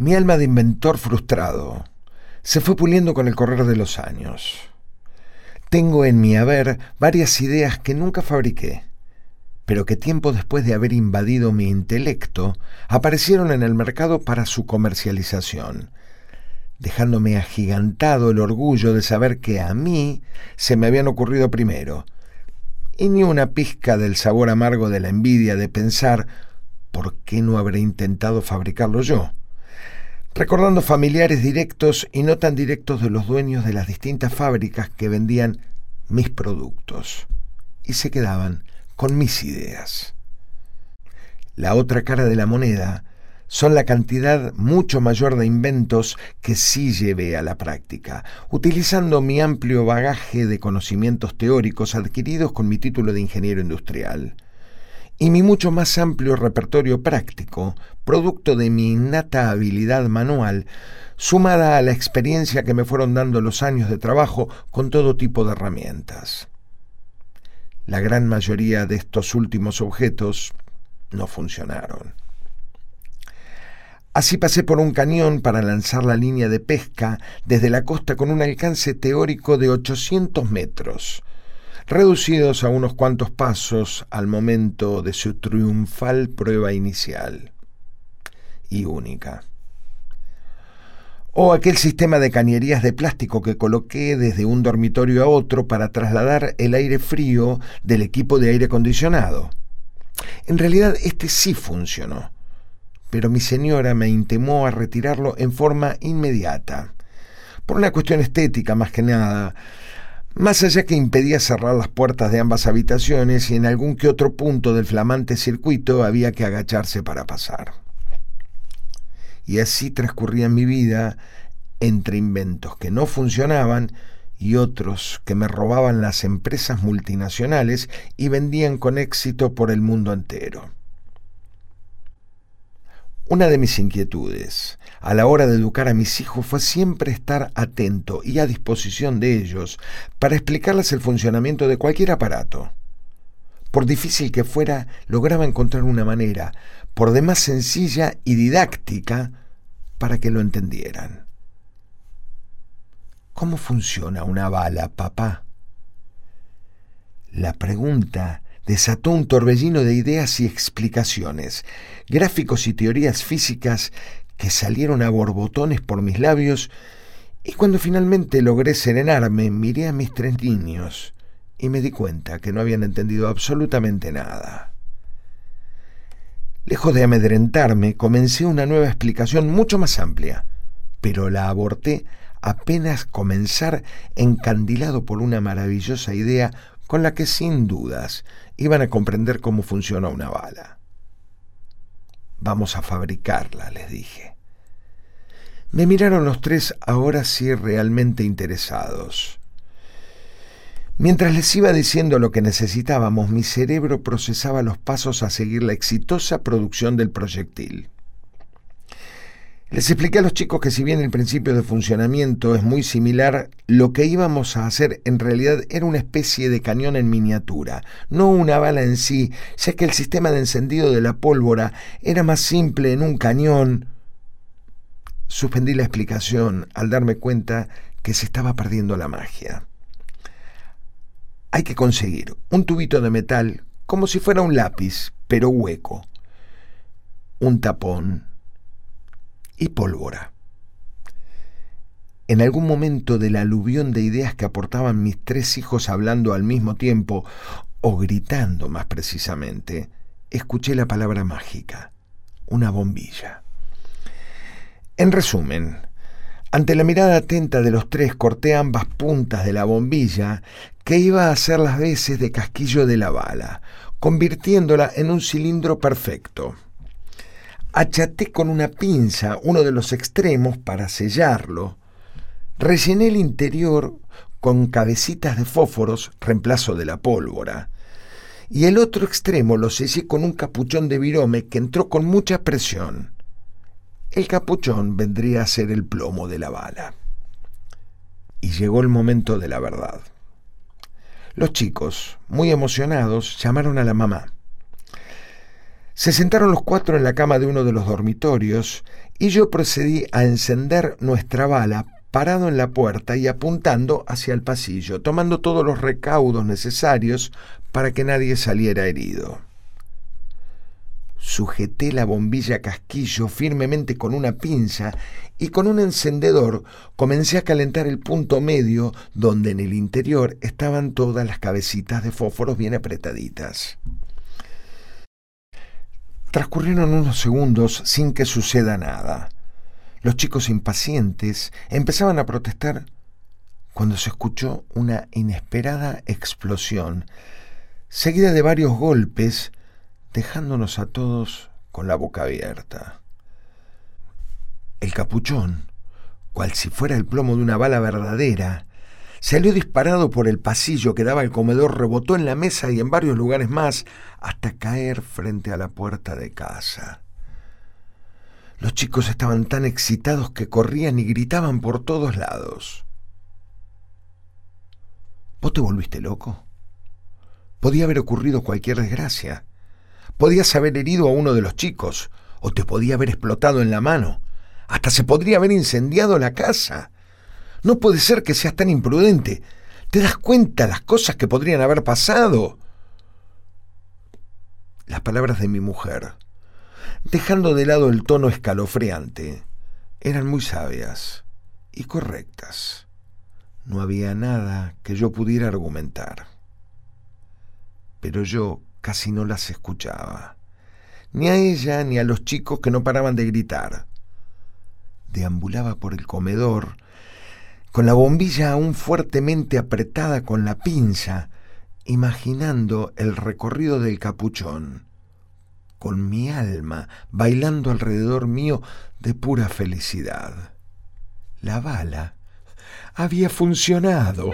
Mi alma de inventor frustrado se fue puliendo con el correr de los años. Tengo en mi haber varias ideas que nunca fabriqué, pero que tiempo después de haber invadido mi intelecto aparecieron en el mercado para su comercialización, dejándome agigantado el orgullo de saber que a mí se me habían ocurrido primero, y ni una pizca del sabor amargo de la envidia de pensar ¿por qué no habré intentado fabricarlo yo? Recordando familiares directos y no tan directos de los dueños de las distintas fábricas que vendían mis productos y se quedaban con mis ideas. La otra cara de la moneda son la cantidad mucho mayor de inventos que sí llevé a la práctica, utilizando mi amplio bagaje de conocimientos teóricos adquiridos con mi título de ingeniero industrial y mi mucho más amplio repertorio práctico, producto de mi innata habilidad manual, sumada a la experiencia que me fueron dando los años de trabajo con todo tipo de herramientas. La gran mayoría de estos últimos objetos no funcionaron. Así pasé por un cañón para lanzar la línea de pesca desde la costa con un alcance teórico de 800 metros, reducidos a unos cuantos pasos al momento de su triunfal prueba inicial y única. O aquel sistema de cañerías de plástico que coloqué desde un dormitorio a otro para trasladar el aire frío del equipo de aire acondicionado. En realidad este sí funcionó, pero mi señora me intimó a retirarlo en forma inmediata, por una cuestión estética más que nada, más allá que impedía cerrar las puertas de ambas habitaciones y en algún que otro punto del flamante circuito había que agacharse para pasar. Y así transcurría mi vida entre inventos que no funcionaban y otros que me robaban las empresas multinacionales y vendían con éxito por el mundo entero. Una de mis inquietudes a la hora de educar a mis hijos fue siempre estar atento y a disposición de ellos para explicarles el funcionamiento de cualquier aparato. Por difícil que fuera, lograba encontrar una manera, por demás sencilla y didáctica, para que lo entendieran. ¿Cómo funciona una bala, papá? La pregunta desató un torbellino de ideas y explicaciones, gráficos y teorías físicas que salieron a borbotones por mis labios, y cuando finalmente logré serenarme, miré a mis tres niños y me di cuenta que no habían entendido absolutamente nada. Lejos de amedrentarme, comencé una nueva explicación mucho más amplia, pero la aborté apenas comenzar encandilado por una maravillosa idea con la que sin dudas iban a comprender cómo funciona una bala. Vamos a fabricarla, les dije. Me miraron los tres ahora sí realmente interesados. Mientras les iba diciendo lo que necesitábamos, mi cerebro procesaba los pasos a seguir la exitosa producción del proyectil. Les expliqué a los chicos que si bien el principio de funcionamiento es muy similar, lo que íbamos a hacer en realidad era una especie de cañón en miniatura, no una bala en sí, ya que el sistema de encendido de la pólvora era más simple en un cañón. Suspendí la explicación al darme cuenta que se estaba perdiendo la magia. Hay que conseguir un tubito de metal como si fuera un lápiz, pero hueco, un tapón, y pólvora. En algún momento del aluvión de ideas que aportaban mis tres hijos hablando al mismo tiempo, o gritando más precisamente, escuché la palabra mágica, una bombilla. En resumen, ante la mirada atenta de los tres corté ambas puntas de la bombilla que iba a hacer las veces de casquillo de la bala, convirtiéndola en un cilindro perfecto. Achaté con una pinza uno de los extremos para sellarlo. Rellené el interior con cabecitas de fósforos, reemplazo de la pólvora. Y el otro extremo lo sellé con un capuchón de virome que entró con mucha presión. El capuchón vendría a ser el plomo de la bala. Y llegó el momento de la verdad. Los chicos, muy emocionados, llamaron a la mamá. Se sentaron los cuatro en la cama de uno de los dormitorios y yo procedí a encender nuestra bala parado en la puerta y apuntando hacia el pasillo, tomando todos los recaudos necesarios para que nadie saliera herido. Sujeté la bombilla casquillo firmemente con una pinza y con un encendedor comencé a calentar el punto medio donde en el interior estaban todas las cabecitas de fósforos bien apretaditas. Transcurrieron unos segundos sin que suceda nada. Los chicos impacientes empezaban a protestar cuando se escuchó una inesperada explosión, seguida de varios golpes, dejándonos a todos con la boca abierta. El capuchón, cual si fuera el plomo de una bala verdadera, salió disparado por el pasillo que daba al comedor, rebotó en la mesa y en varios lugares más, hasta caer frente a la puerta de casa. Los chicos estaban tan excitados que corrían y gritaban por todos lados. ¿Vos te volviste loco? Podía haber ocurrido cualquier desgracia. Podías haber herido a uno de los chicos, o te podía haber explotado en la mano. Hasta se podría haber incendiado la casa. No puede ser que seas tan imprudente. ¿Te das cuenta las cosas que podrían haber pasado? Las palabras de mi mujer dejando de lado el tono escalofriante, eran muy sabias y correctas. No había nada que yo pudiera argumentar. Pero yo casi no las escuchaba, ni a ella ni a los chicos que no paraban de gritar. Deambulaba por el comedor, con la bombilla aún fuertemente apretada con la pinza, imaginando el recorrido del capuchón con mi alma bailando alrededor mío de pura felicidad. La bala había funcionado.